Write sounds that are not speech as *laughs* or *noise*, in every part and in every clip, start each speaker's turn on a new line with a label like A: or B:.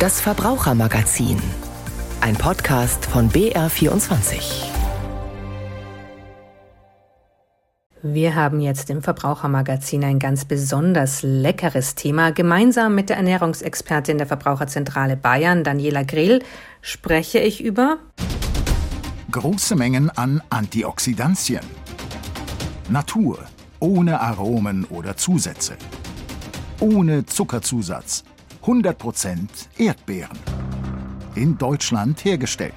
A: Das Verbrauchermagazin. Ein Podcast von BR24.
B: Wir haben jetzt im Verbrauchermagazin ein ganz besonders leckeres Thema. Gemeinsam mit der Ernährungsexpertin der Verbraucherzentrale Bayern, Daniela Grill, spreche ich über
C: große Mengen an Antioxidantien. Natur, ohne Aromen oder Zusätze. Ohne Zuckerzusatz. 100% Erdbeeren. In Deutschland hergestellt.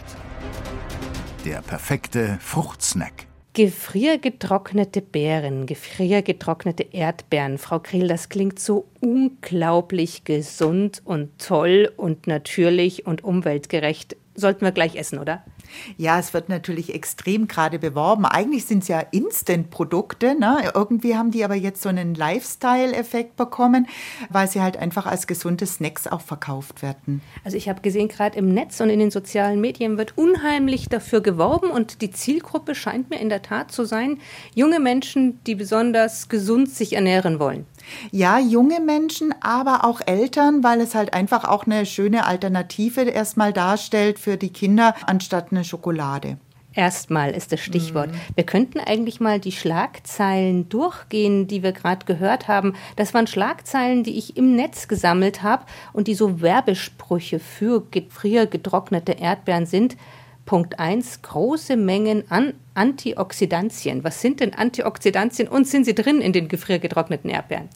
C: Der perfekte Fruchtsnack.
B: Gefriergetrocknete Beeren, gefriergetrocknete Erdbeeren. Frau Grill, das klingt so unglaublich gesund und toll und natürlich und umweltgerecht. Sollten wir gleich essen, oder?
D: Ja, es wird natürlich extrem gerade beworben. Eigentlich sind es ja Instant-Produkte. Ne? Irgendwie haben die aber jetzt so einen Lifestyle-Effekt bekommen, weil sie halt einfach als gesunde Snacks auch verkauft werden.
B: Also ich habe gesehen, gerade im Netz und in den sozialen Medien wird unheimlich dafür geworben und die Zielgruppe scheint mir in der Tat zu sein, junge Menschen, die besonders gesund sich ernähren wollen.
D: Ja, junge Menschen, aber auch Eltern, weil es halt einfach auch eine schöne Alternative erstmal darstellt für die Kinder anstatt eine Schokolade.
B: Erstmal ist das Stichwort. Mhm. Wir könnten eigentlich mal die Schlagzeilen durchgehen, die wir gerade gehört haben. Das waren Schlagzeilen, die ich im Netz gesammelt habe und die so Werbesprüche für gefriergetrocknete Erdbeeren sind. Punkt 1, große Mengen an Antioxidantien. Was sind denn Antioxidantien und sind sie drin in den gefriergetrockneten Erdbeeren?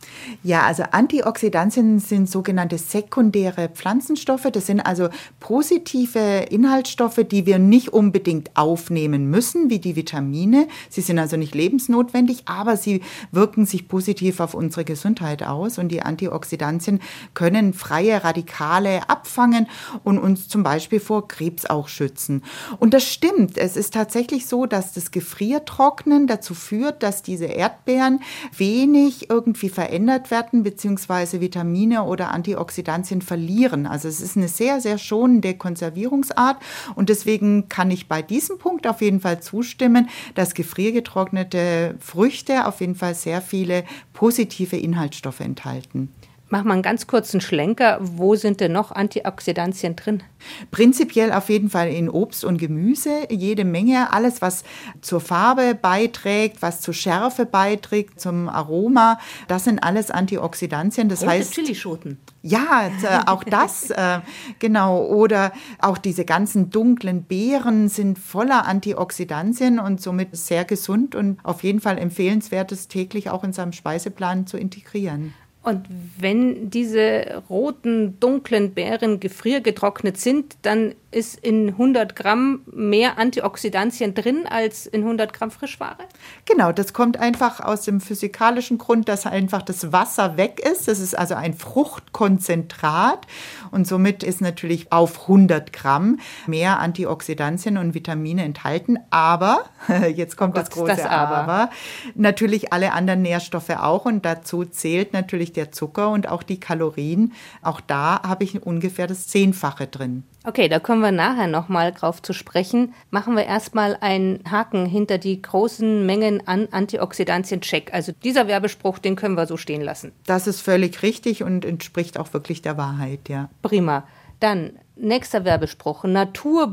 D: Ja, also Antioxidantien sind sogenannte sekundäre Pflanzenstoffe. Das sind also positive Inhaltsstoffe, die wir nicht unbedingt aufnehmen müssen, wie die Vitamine. Sie sind also nicht lebensnotwendig, aber sie wirken sich positiv auf unsere Gesundheit aus. Und die Antioxidantien können freie Radikale abfangen und uns zum Beispiel vor Krebs auch schützen. Und das stimmt. Es ist tatsächlich so, dass das Gefriertrocknen dazu führt, dass diese Erdbeeren wenig irgendwie verändert werden, beziehungsweise Vitamine oder Antioxidantien verlieren. Also es ist eine sehr, sehr schonende Konservierungsart. Und deswegen kann ich bei diesem Punkt auf jeden Fall zustimmen, dass gefriergetrocknete Früchte auf jeden Fall sehr viele positive Inhaltsstoffe enthalten.
B: Mach mal einen ganz kurzen Schlenker. Wo sind denn noch Antioxidantien drin?
D: Prinzipiell auf jeden Fall in Obst und Gemüse, jede Menge. Alles, was zur Farbe beiträgt, was zur Schärfe beiträgt, zum Aroma, das sind alles Antioxidantien. Das
B: Rote
D: heißt.
B: Chilischoten.
D: Ja, auch das, *laughs* äh, genau. Oder auch diese ganzen dunklen Beeren sind voller Antioxidantien und somit sehr gesund und auf jeden Fall empfehlenswert, es täglich auch in seinem Speiseplan zu integrieren.
B: Und wenn diese roten, dunklen Beeren gefriergetrocknet sind, dann ist in 100 Gramm mehr Antioxidantien drin als in 100 Gramm Frischware?
D: Genau, das kommt einfach aus dem physikalischen Grund, dass einfach das Wasser weg ist. Das ist also ein Fruchtkonzentrat und somit ist natürlich auf 100 Gramm mehr Antioxidantien und Vitamine enthalten. Aber, *laughs* jetzt kommt Gott, das große das aber. aber, natürlich alle anderen Nährstoffe auch und dazu zählt natürlich der Zucker und auch die Kalorien. Auch da habe ich ungefähr das Zehnfache drin.
B: Okay, da kommen wir nachher nochmal drauf zu sprechen. Machen wir erstmal einen Haken hinter die großen Mengen an Antioxidantien check. Also dieser Werbespruch, den können wir so stehen lassen.
D: Das ist völlig richtig und entspricht auch wirklich der Wahrheit, ja.
B: Prima. Dann nächster Werbespruch. Natur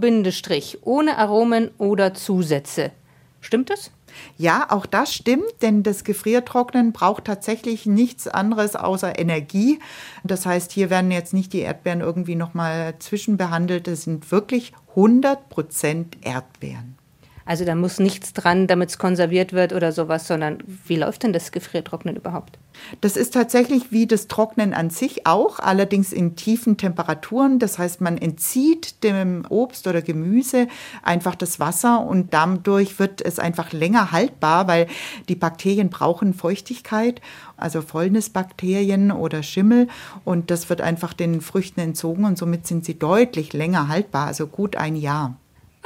B: ohne Aromen oder Zusätze. Stimmt das?
D: Ja, auch das stimmt, denn das Gefriertrocknen braucht tatsächlich nichts anderes außer Energie. Das heißt, hier werden jetzt nicht die Erdbeeren irgendwie nochmal zwischenbehandelt. Das sind wirklich 100 Prozent Erdbeeren.
B: Also da muss nichts dran, damit es konserviert wird oder sowas, sondern wie läuft denn das Gefriertrocknen überhaupt?
D: Das ist tatsächlich wie das Trocknen an sich auch, allerdings in tiefen Temperaturen. Das heißt, man entzieht dem Obst oder Gemüse einfach das Wasser und dadurch wird es einfach länger haltbar, weil die Bakterien brauchen Feuchtigkeit, also Fäulnisbakterien oder Schimmel und das wird einfach den Früchten entzogen und somit sind sie deutlich länger haltbar, also gut ein Jahr.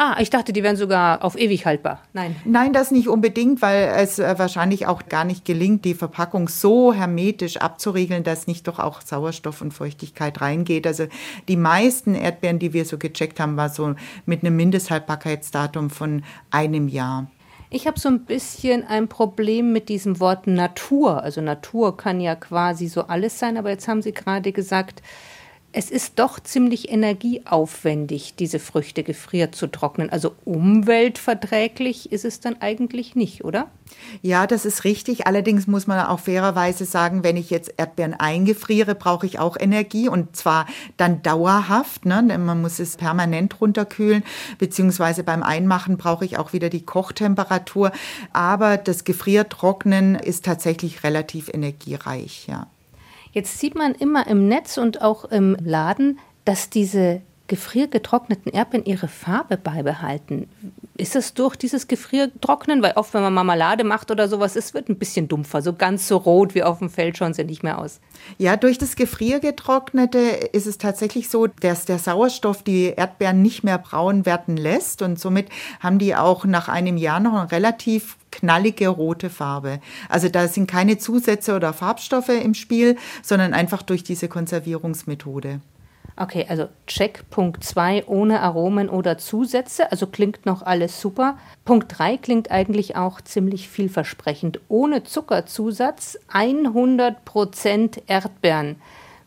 B: Ah, ich dachte, die wären sogar auf ewig haltbar. Nein.
D: Nein, das nicht unbedingt, weil es äh, wahrscheinlich auch gar nicht gelingt, die Verpackung so hermetisch abzuriegeln, dass nicht doch auch Sauerstoff und Feuchtigkeit reingeht. Also die meisten Erdbeeren, die wir so gecheckt haben, war so mit einem Mindesthaltbarkeitsdatum von einem Jahr.
B: Ich habe so ein bisschen ein Problem mit diesem Wort Natur. Also Natur kann ja quasi so alles sein, aber jetzt haben Sie gerade gesagt, es ist doch ziemlich energieaufwendig, diese Früchte gefriert zu trocknen. Also umweltverträglich ist es dann eigentlich nicht, oder?
D: Ja, das ist richtig. Allerdings muss man auch fairerweise sagen, wenn ich jetzt Erdbeeren eingefriere, brauche ich auch Energie und zwar dann dauerhaft. Ne? Man muss es permanent runterkühlen, beziehungsweise beim Einmachen brauche ich auch wieder die Kochtemperatur. Aber das Gefriertrocknen ist tatsächlich relativ energiereich, ja.
B: Jetzt sieht man immer im Netz und auch im Laden, dass diese gefriergetrockneten Erdbeeren ihre Farbe beibehalten. Ist es durch dieses Gefriertrocknen? Weil oft, wenn man Marmelade macht oder sowas, es wird ein bisschen dumpfer. So ganz so rot wie auf dem Feld schauen sie nicht mehr aus.
D: Ja, durch das Gefriergetrocknete ist es tatsächlich so, dass der Sauerstoff die Erdbeeren nicht mehr braun werden lässt. Und somit haben die auch nach einem Jahr noch eine relativ knallige rote Farbe. Also da sind keine Zusätze oder Farbstoffe im Spiel, sondern einfach durch diese Konservierungsmethode.
B: Okay, also Check Punkt 2 ohne Aromen oder Zusätze, also klingt noch alles super. Punkt 3 klingt eigentlich auch ziemlich vielversprechend. Ohne Zuckerzusatz 100% Erdbeeren.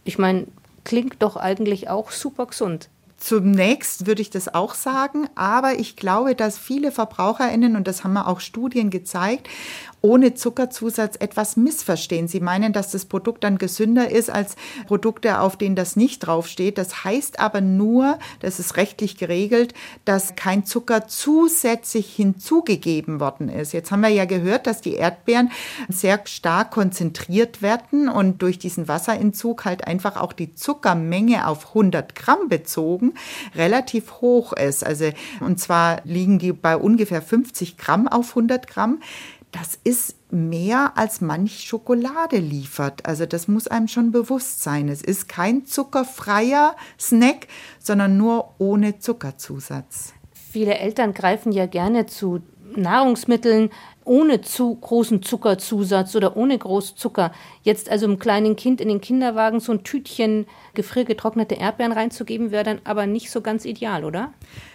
B: Ich meine, klingt doch eigentlich auch super gesund.
D: Zunächst würde ich das auch sagen, aber ich glaube, dass viele Verbraucherinnen, und das haben wir auch Studien gezeigt, ohne Zuckerzusatz etwas missverstehen. Sie meinen, dass das Produkt dann gesünder ist als Produkte, auf denen das nicht draufsteht. Das heißt aber nur, das ist rechtlich geregelt, dass kein Zucker zusätzlich hinzugegeben worden ist. Jetzt haben wir ja gehört, dass die Erdbeeren sehr stark konzentriert werden und durch diesen Wasserentzug halt einfach auch die Zuckermenge auf 100 Gramm bezogen relativ hoch ist. Also, und zwar liegen die bei ungefähr 50 Gramm auf 100 Gramm das ist mehr als manch Schokolade liefert. Also das muss einem schon bewusst sein. Es ist kein zuckerfreier Snack, sondern nur ohne Zuckerzusatz.
B: Viele Eltern greifen ja gerne zu Nahrungsmitteln ohne zu großen Zuckerzusatz oder ohne Großzucker. Jetzt also einem kleinen Kind in den Kinderwagen so ein Tütchen gefriergetrocknete Erdbeeren reinzugeben, wäre dann aber nicht so ganz ideal, oder?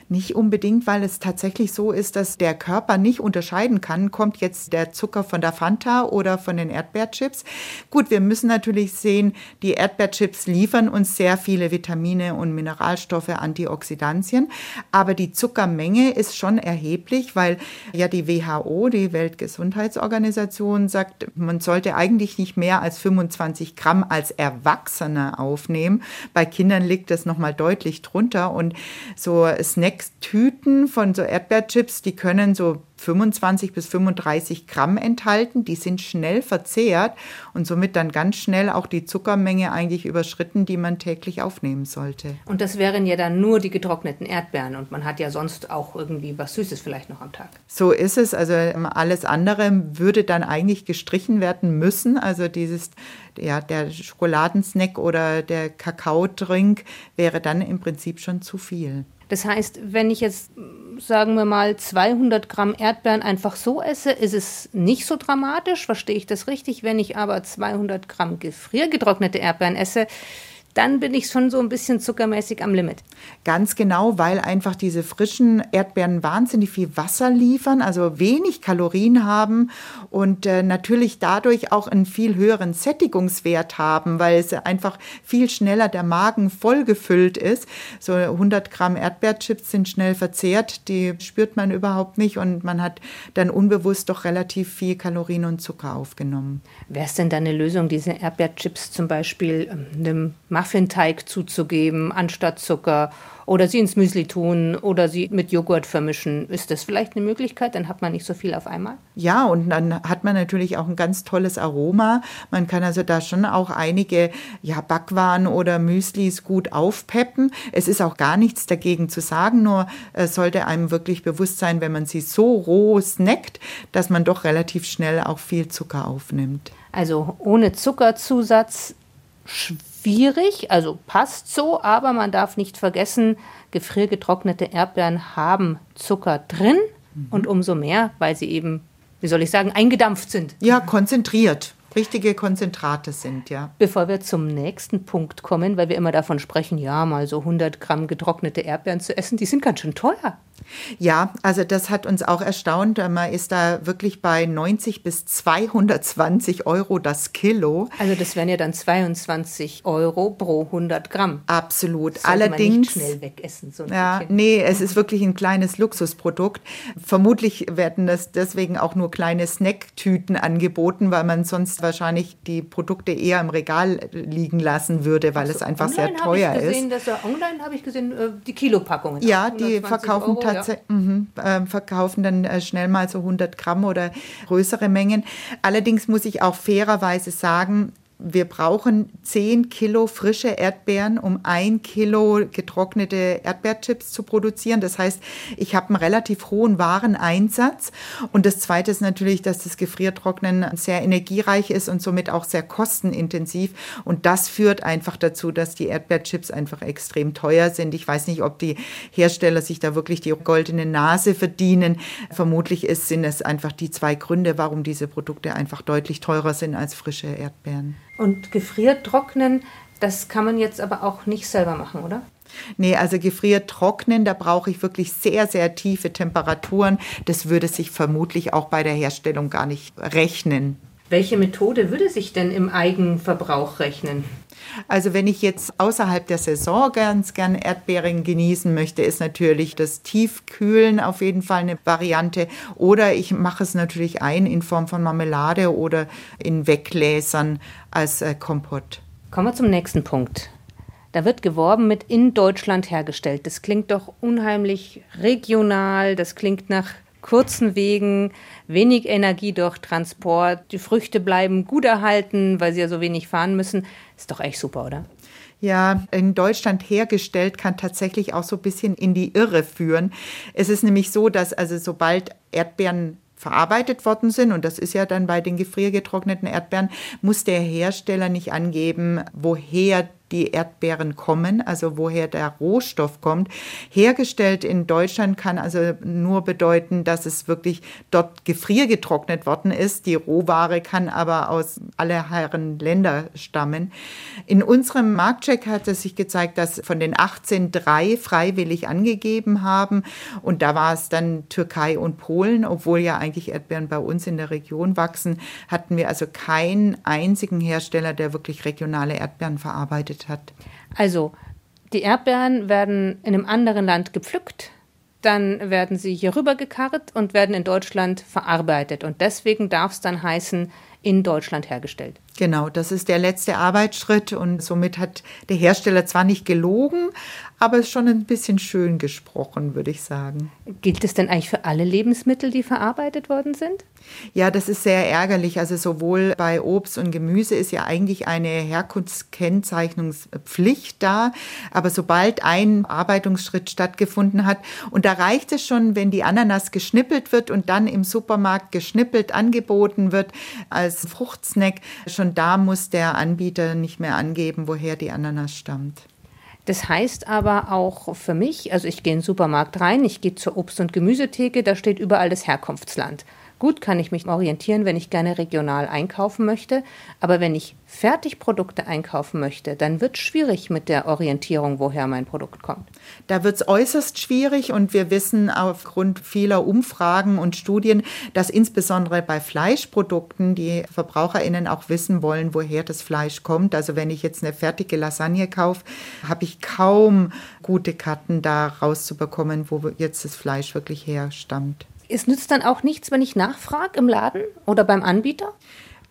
D: Nicht unbedingt, weil es tatsächlich so ist, dass der Körper nicht unterscheiden kann, kommt jetzt der Zucker von der Fanta oder von den Erdbeerchips. Gut, wir müssen natürlich sehen, die Erdbeerchips liefern uns sehr viele Vitamine und Mineralstoffe, Antioxidantien, aber die Zuckermenge ist schon erheblich, weil ja die WHO, die Weltgesundheitsorganisation, sagt, man sollte eigentlich nicht mehr als 25 Gramm als Erwachsener aufnehmen. Bei Kindern liegt das nochmal deutlich drunter und so Snacks Tüten von so Erdbeerchips, die können so 25 bis 35 Gramm enthalten. Die sind schnell verzehrt und somit dann ganz schnell auch die Zuckermenge eigentlich überschritten, die man täglich aufnehmen sollte.
B: Und das wären ja dann nur die getrockneten Erdbeeren und man hat ja sonst auch irgendwie was Süßes vielleicht noch am Tag.
D: So ist es. Also ähm, alles andere würde dann eigentlich gestrichen werden müssen. Also dieses, ja, der Schokoladensnack oder der Kakaodrink wäre dann im Prinzip schon zu viel.
B: Das heißt, wenn ich jetzt, sagen wir mal, 200 Gramm Erdbeeren einfach so esse, ist es nicht so dramatisch, verstehe ich das richtig. Wenn ich aber 200 Gramm gefriergetrocknete Erdbeeren esse, dann bin ich schon so ein bisschen zuckermäßig am Limit.
D: Ganz genau, weil einfach diese frischen Erdbeeren wahnsinnig viel Wasser liefern, also wenig Kalorien haben und äh, natürlich dadurch auch einen viel höheren Sättigungswert haben, weil es einfach viel schneller der Magen vollgefüllt ist. So 100 Gramm Erdbeerchips sind schnell verzehrt, die spürt man überhaupt nicht und man hat dann unbewusst doch relativ viel Kalorien und Zucker aufgenommen.
B: Wäre es denn da eine Lösung, diese Erdbeerchips zum Beispiel ähm, einem Muffinteig zuzugeben anstatt Zucker oder sie ins Müsli tun oder sie mit Joghurt vermischen. Ist das vielleicht eine Möglichkeit? Dann hat man nicht so viel auf einmal.
D: Ja, und dann hat man natürlich auch ein ganz tolles Aroma. Man kann also da schon auch einige ja, Backwaren oder Müslis gut aufpeppen. Es ist auch gar nichts dagegen zu sagen, nur äh, sollte einem wirklich bewusst sein, wenn man sie so roh snackt, dass man doch relativ schnell auch viel Zucker aufnimmt.
B: Also ohne Zuckerzusatz schwierig, also passt so, aber man darf nicht vergessen, gefriergetrocknete Erdbeeren haben Zucker drin mhm. und umso mehr, weil sie eben, wie soll ich sagen, eingedampft sind.
D: Ja, konzentriert. Richtige Konzentrate sind, ja.
B: Bevor wir zum nächsten Punkt kommen, weil wir immer davon sprechen, ja, mal so 100 Gramm getrocknete Erdbeeren zu essen, die sind ganz schön teuer.
D: Ja, also das hat uns auch erstaunt. Man ist da wirklich bei 90 bis 220 Euro das Kilo.
B: Also das wären ja dann 22 Euro pro 100 Gramm.
D: Absolut. Allerdings.
B: Man nicht schnell wegessen. So
D: ja, nee, es ist wirklich ein kleines Luxusprodukt. Vermutlich werden das deswegen auch nur kleine Snacktüten angeboten, weil man sonst wahrscheinlich die Produkte eher im Regal liegen lassen würde, weil also es einfach sehr teuer
B: ich gesehen,
D: ist.
B: Dass, online habe ich gesehen, äh, die Kilopackungen.
D: Ja, die verkaufen tatsächlich ja. äh, verkaufen dann äh, schnell mal so 100 Gramm oder größere Mengen. Allerdings muss ich auch fairerweise sagen, wir brauchen 10 Kilo frische Erdbeeren, um ein Kilo getrocknete Erdbeerchips zu produzieren. Das heißt, ich habe einen relativ hohen Wareneinsatz. Und das Zweite ist natürlich, dass das Gefriertrocknen sehr energiereich ist und somit auch sehr kostenintensiv. Und das führt einfach dazu, dass die Erdbeerchips einfach extrem teuer sind. Ich weiß nicht, ob die Hersteller sich da wirklich die goldene Nase verdienen. Vermutlich ist, sind es einfach die zwei Gründe, warum diese Produkte einfach deutlich teurer sind als frische Erdbeeren.
B: Und gefriertrocknen, das kann man jetzt aber auch nicht selber machen, oder?
D: Nee, also gefriertrocknen, da brauche ich wirklich sehr, sehr tiefe Temperaturen. Das würde sich vermutlich auch bei der Herstellung gar nicht rechnen.
B: Welche Methode würde sich denn im Eigenverbrauch rechnen?
D: Also wenn ich jetzt außerhalb der Saison ganz gern Erdbeeren genießen möchte, ist natürlich das Tiefkühlen auf jeden Fall eine Variante. Oder ich mache es natürlich ein in Form von Marmelade oder in Weggläsern als äh, Kompott.
B: Kommen wir zum nächsten Punkt. Da wird geworben mit in Deutschland hergestellt. Das klingt doch unheimlich regional, das klingt nach kurzen Wegen, wenig Energie durch Transport, die Früchte bleiben gut erhalten, weil sie ja so wenig fahren müssen. Ist doch echt super, oder?
D: ja, in Deutschland hergestellt, kann tatsächlich auch so ein bisschen in die Irre führen. Es ist nämlich so, dass also sobald Erdbeeren verarbeitet worden sind, und das ist ja dann bei den gefriergetrockneten Erdbeeren, muss der Hersteller nicht angeben, woher die Erdbeeren kommen, also woher der Rohstoff kommt. Hergestellt in Deutschland kann also nur bedeuten, dass es wirklich dort gefriergetrocknet worden ist. Die Rohware kann aber aus aller Herren Länder stammen. In unserem Marktcheck hat es sich gezeigt, dass von den 18 drei freiwillig angegeben haben und da war es dann Türkei und Polen, obwohl ja eigentlich Erdbeeren bei uns in der Region wachsen, hatten wir also keinen einzigen Hersteller, der wirklich regionale Erdbeeren verarbeitet gearbeitet hat.
B: Also, die Erdbeeren werden in einem anderen Land gepflückt, dann werden sie hier rüber gekarrt und werden in Deutschland verarbeitet. Und deswegen darf es dann heißen, in Deutschland hergestellt.
D: Genau, das ist der letzte Arbeitsschritt und somit hat der Hersteller zwar nicht gelogen, aber es schon ein bisschen schön gesprochen, würde ich sagen.
B: Gilt es denn eigentlich für alle Lebensmittel, die verarbeitet worden sind?
D: Ja, das ist sehr ärgerlich. Also sowohl bei Obst und Gemüse ist ja eigentlich eine Herkunftskennzeichnungspflicht da, aber sobald ein Arbeitungsschritt stattgefunden hat, und da reicht es schon, wenn die Ananas geschnippelt wird und dann im Supermarkt geschnippelt angeboten wird als Fruchtsnack, schon da muss der Anbieter nicht mehr angeben, woher die Ananas stammt.
B: Das heißt aber auch für mich, also ich gehe in den Supermarkt rein, ich gehe zur Obst- und Gemüsetheke, da steht überall das Herkunftsland. Gut kann ich mich orientieren, wenn ich gerne regional einkaufen möchte, aber wenn ich Fertigprodukte einkaufen möchte, dann wird es schwierig mit der Orientierung, woher mein Produkt kommt.
D: Da wird es äußerst schwierig und wir wissen aufgrund vieler Umfragen und Studien, dass insbesondere bei Fleischprodukten die Verbraucherinnen auch wissen wollen, woher das Fleisch kommt. Also wenn ich jetzt eine fertige Lasagne kaufe, habe ich kaum gute Karten da rauszubekommen, wo jetzt das Fleisch wirklich herstammt
B: es nützt dann auch nichts, wenn ich nachfrage im Laden oder beim Anbieter?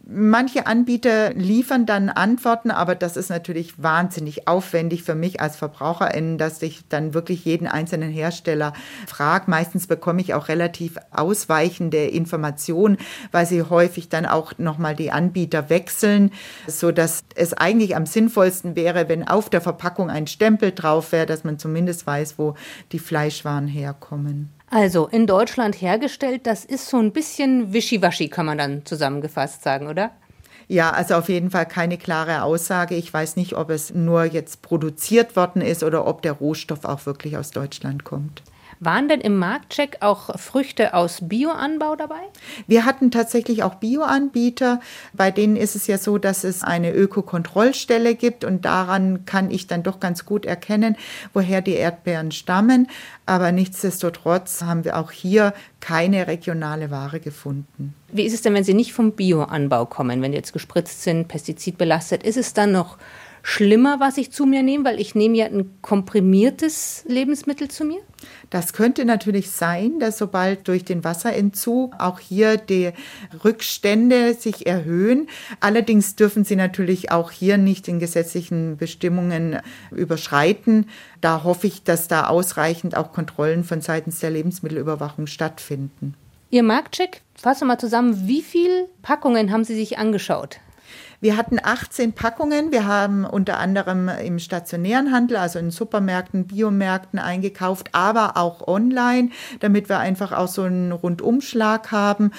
D: Manche Anbieter liefern dann Antworten, aber das ist natürlich wahnsinnig aufwendig für mich als Verbraucherin, dass ich dann wirklich jeden einzelnen Hersteller frage. Meistens bekomme ich auch relativ ausweichende Informationen, weil sie häufig dann auch nochmal die Anbieter wechseln, so dass es eigentlich am sinnvollsten wäre, wenn auf der Verpackung ein Stempel drauf wäre, dass man zumindest weiß, wo die Fleischwaren herkommen.
B: Also in Deutschland hergestellt, das ist so ein bisschen wischiwaschi, kann man dann zusammengefasst sagen, oder?
D: Ja, also auf jeden Fall keine klare Aussage. Ich weiß nicht, ob es nur jetzt produziert worden ist oder ob der Rohstoff auch wirklich aus Deutschland kommt.
B: Waren denn im Marktcheck auch Früchte aus Bioanbau dabei?
D: Wir hatten tatsächlich auch Bioanbieter. Bei denen ist es ja so, dass es eine Ökokontrollstelle gibt und daran kann ich dann doch ganz gut erkennen, woher die Erdbeeren stammen. Aber nichtsdestotrotz haben wir auch hier keine regionale Ware gefunden.
B: Wie ist es denn, wenn sie nicht vom Bioanbau kommen, wenn die jetzt gespritzt sind, pestizidbelastet? Ist es dann noch schlimmer, was ich zu mir nehme, weil ich nehme ja ein komprimiertes Lebensmittel zu mir?
D: Das könnte natürlich sein, dass sobald durch den Wasserentzug auch hier die Rückstände sich erhöhen. Allerdings dürfen sie natürlich auch hier nicht den gesetzlichen Bestimmungen überschreiten. Da hoffe ich, dass da ausreichend auch Kontrollen von seitens der Lebensmittelüberwachung stattfinden.
B: Ihr Marktcheck, fassen wir mal zusammen, wie viele Packungen haben Sie sich angeschaut?
D: Wir hatten 18 Packungen. Wir haben unter anderem im stationären Handel, also in Supermärkten, Biomärkten eingekauft, aber auch online, damit wir einfach auch so einen Rundumschlag haben.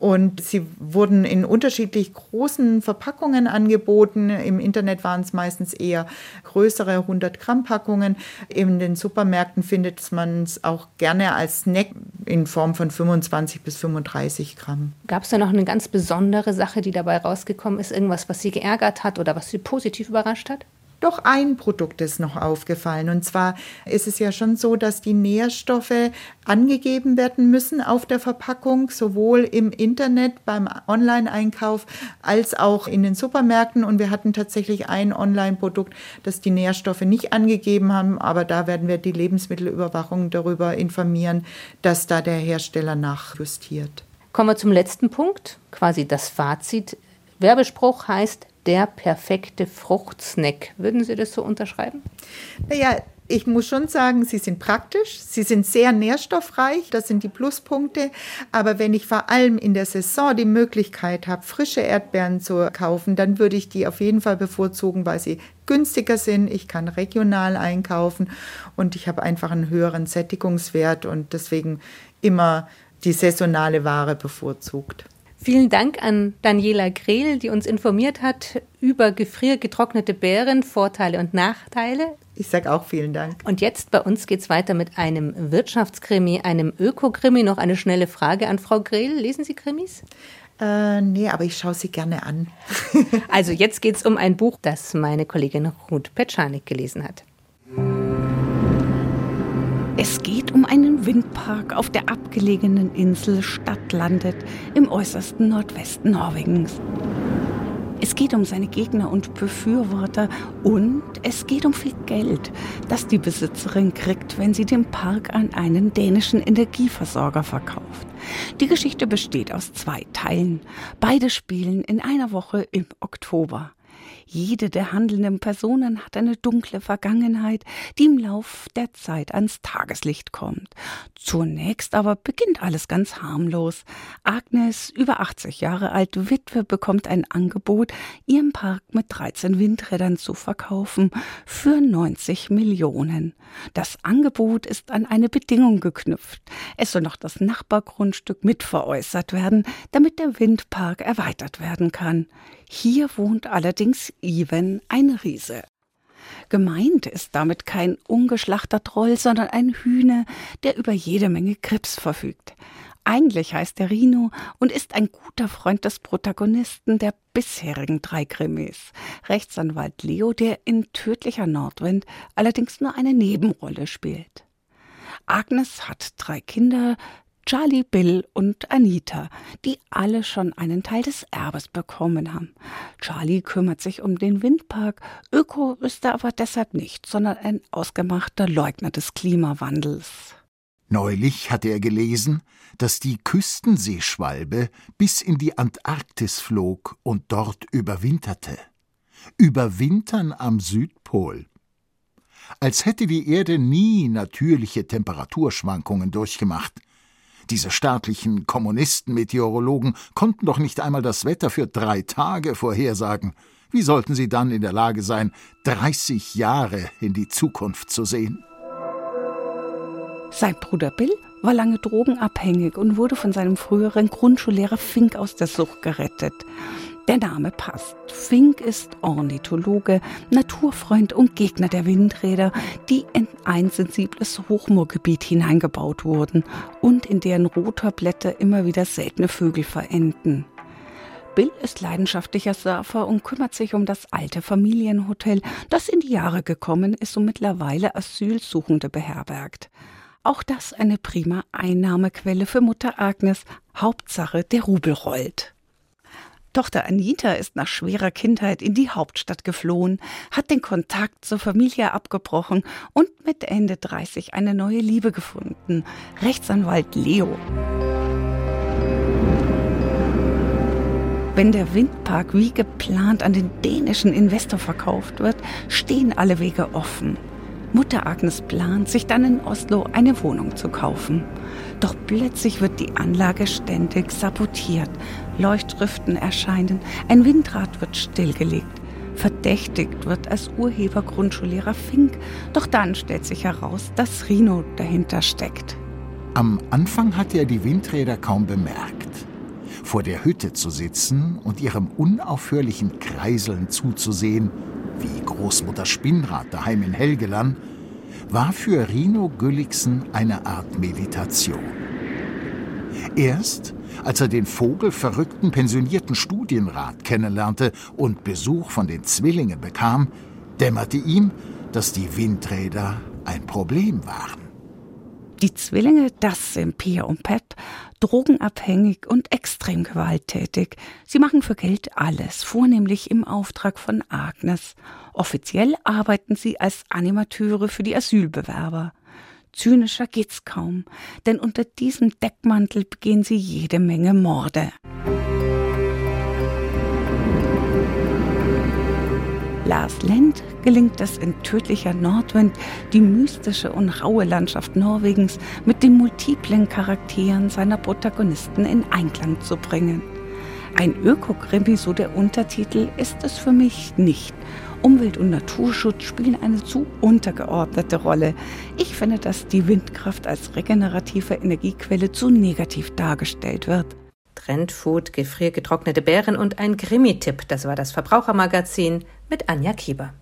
D: Und sie wurden in unterschiedlich großen Verpackungen angeboten. Im Internet waren es meistens eher größere 100 Gramm Packungen. In den Supermärkten findet man es auch gerne als Snack in Form von 25 bis 35 Gramm.
B: Gab es da noch eine ganz besondere Sache, die dabei rausgekommen ist? Irgendwas, was Sie geärgert hat oder was Sie positiv überrascht hat?
D: Doch ein Produkt ist noch aufgefallen. Und zwar ist es ja schon so, dass die Nährstoffe angegeben werden müssen auf der Verpackung, sowohl im Internet beim Online-Einkauf als auch in den Supermärkten. Und wir hatten tatsächlich ein Online-Produkt, das die Nährstoffe nicht angegeben haben. Aber da werden wir die Lebensmittelüberwachung darüber informieren, dass da der Hersteller nachjustiert.
B: Kommen wir zum letzten Punkt, quasi das Fazit. Werbespruch heißt der perfekte Fruchtsnack. Würden Sie das so unterschreiben?
D: Naja, ich muss schon sagen, sie sind praktisch, sie sind sehr nährstoffreich, das sind die Pluspunkte. Aber wenn ich vor allem in der Saison die Möglichkeit habe, frische Erdbeeren zu kaufen, dann würde ich die auf jeden Fall bevorzugen, weil sie günstiger sind. Ich kann regional einkaufen und ich habe einfach einen höheren Sättigungswert und deswegen immer die saisonale Ware bevorzugt.
B: Vielen Dank an Daniela Grehl, die uns informiert hat über gefriergetrocknete Beeren, Vorteile und Nachteile.
D: Ich sage auch vielen Dank.
B: Und jetzt bei uns geht es weiter mit einem Wirtschaftskrimi, einem Ökokrimi. Noch eine schnelle Frage an Frau Grehl. Lesen Sie Krimis?
D: Äh, nee, aber ich schaue sie gerne an. *laughs*
B: also jetzt geht es um ein Buch, das meine Kollegin Ruth Petschanik gelesen hat.
E: Windpark auf der abgelegenen Insel Stadtlandet im äußersten Nordwesten Norwegens. Es geht um seine Gegner und Befürworter und es geht um viel Geld, das die Besitzerin kriegt, wenn sie den Park an einen dänischen Energieversorger verkauft. Die Geschichte besteht aus zwei Teilen. Beide spielen in einer Woche im Oktober. Jede der handelnden Personen hat eine dunkle Vergangenheit, die im Lauf der Zeit ans Tageslicht kommt. Zunächst aber beginnt alles ganz harmlos. Agnes, über 80 Jahre alt, Witwe, bekommt ein Angebot, ihren Park mit 13 Windrädern zu verkaufen für 90 Millionen. Das Angebot ist an eine Bedingung geknüpft. Es soll noch das Nachbargrundstück mitveräußert werden, damit der Windpark erweitert werden kann. Hier wohnt allerdings Iven, ein Riese. Gemeint ist damit kein ungeschlachter Troll, sondern ein Hühner, der über jede Menge Grips verfügt. Eigentlich heißt er Rino und ist ein guter Freund des Protagonisten der bisherigen drei Krimis. Rechtsanwalt Leo, der in tödlicher Nordwind allerdings nur eine Nebenrolle spielt. Agnes hat drei Kinder, Charlie, Bill und Anita, die alle schon einen Teil des Erbes bekommen haben. Charlie kümmert sich um den Windpark, Öko ist er aber deshalb nicht, sondern ein ausgemachter Leugner des Klimawandels.
C: Neulich hatte er gelesen, dass die Küstenseeschwalbe bis in die Antarktis flog und dort überwinterte. Überwintern am Südpol. Als hätte die Erde nie natürliche Temperaturschwankungen durchgemacht – diese staatlichen Kommunisten-Meteorologen konnten doch nicht einmal das Wetter für drei Tage vorhersagen. Wie sollten sie dann in der Lage sein, 30 Jahre in die Zukunft zu sehen?
E: Sein Bruder Bill war lange drogenabhängig und wurde von seinem früheren Grundschullehrer Fink aus der Sucht gerettet. Der Name passt. Fink ist Ornithologe, Naturfreund und Gegner der Windräder, die in ein sensibles Hochmoorgebiet hineingebaut wurden und in deren Rotorblätter immer wieder seltene Vögel verenden. Bill ist leidenschaftlicher Surfer und kümmert sich um das alte Familienhotel, das in die Jahre gekommen ist und mittlerweile Asylsuchende beherbergt. Auch das eine prima Einnahmequelle für Mutter Agnes. Hauptsache, der Rubel rollt. Tochter Anita ist nach schwerer Kindheit in die Hauptstadt geflohen, hat den Kontakt zur Familie abgebrochen und mit Ende 30 eine neue Liebe gefunden. Rechtsanwalt Leo. Wenn der Windpark wie geplant an den dänischen Investor verkauft wird, stehen alle Wege offen. Mutter Agnes plant, sich dann in Oslo eine Wohnung zu kaufen. Doch plötzlich wird die Anlage ständig sabotiert. Leuchtschriften erscheinen, ein Windrad wird stillgelegt. Verdächtigt wird als Urheber Grundschullehrer Fink, doch dann stellt sich heraus, dass Rino dahinter steckt.
C: Am Anfang hat er die Windräder kaum bemerkt. Vor der Hütte zu sitzen und ihrem unaufhörlichen Kreiseln zuzusehen, wie Großmutter Spinnrad daheim in Helgeland, war für Rino Gülliksen eine Art Meditation. Erst als er den vogelverrückten pensionierten Studienrat kennenlernte und Besuch von den Zwillingen bekam, dämmerte ihm, dass die Windräder ein Problem waren.
E: Die Zwillinge, das sind Pia und Pat, drogenabhängig und extrem gewalttätig. Sie machen für Geld alles, vornehmlich im Auftrag von Agnes. Offiziell arbeiten sie als Animateure für die Asylbewerber. Zynischer geht's kaum, denn unter diesem Deckmantel begehen sie jede Menge Morde. Lars Lend gelingt es in tödlicher Nordwind, die mystische und raue Landschaft Norwegens mit den multiplen Charakteren seiner Protagonisten in Einklang zu bringen. Ein Ökokrimi, so der Untertitel, ist es für mich nicht. Umwelt- und Naturschutz spielen eine zu untergeordnete Rolle. Ich finde, dass die Windkraft als regenerative Energiequelle zu negativ dargestellt wird.
B: Trendfood, gefriergetrocknete Beeren und ein Krimi-Tipp. Das war das Verbrauchermagazin mit Anja Kieber.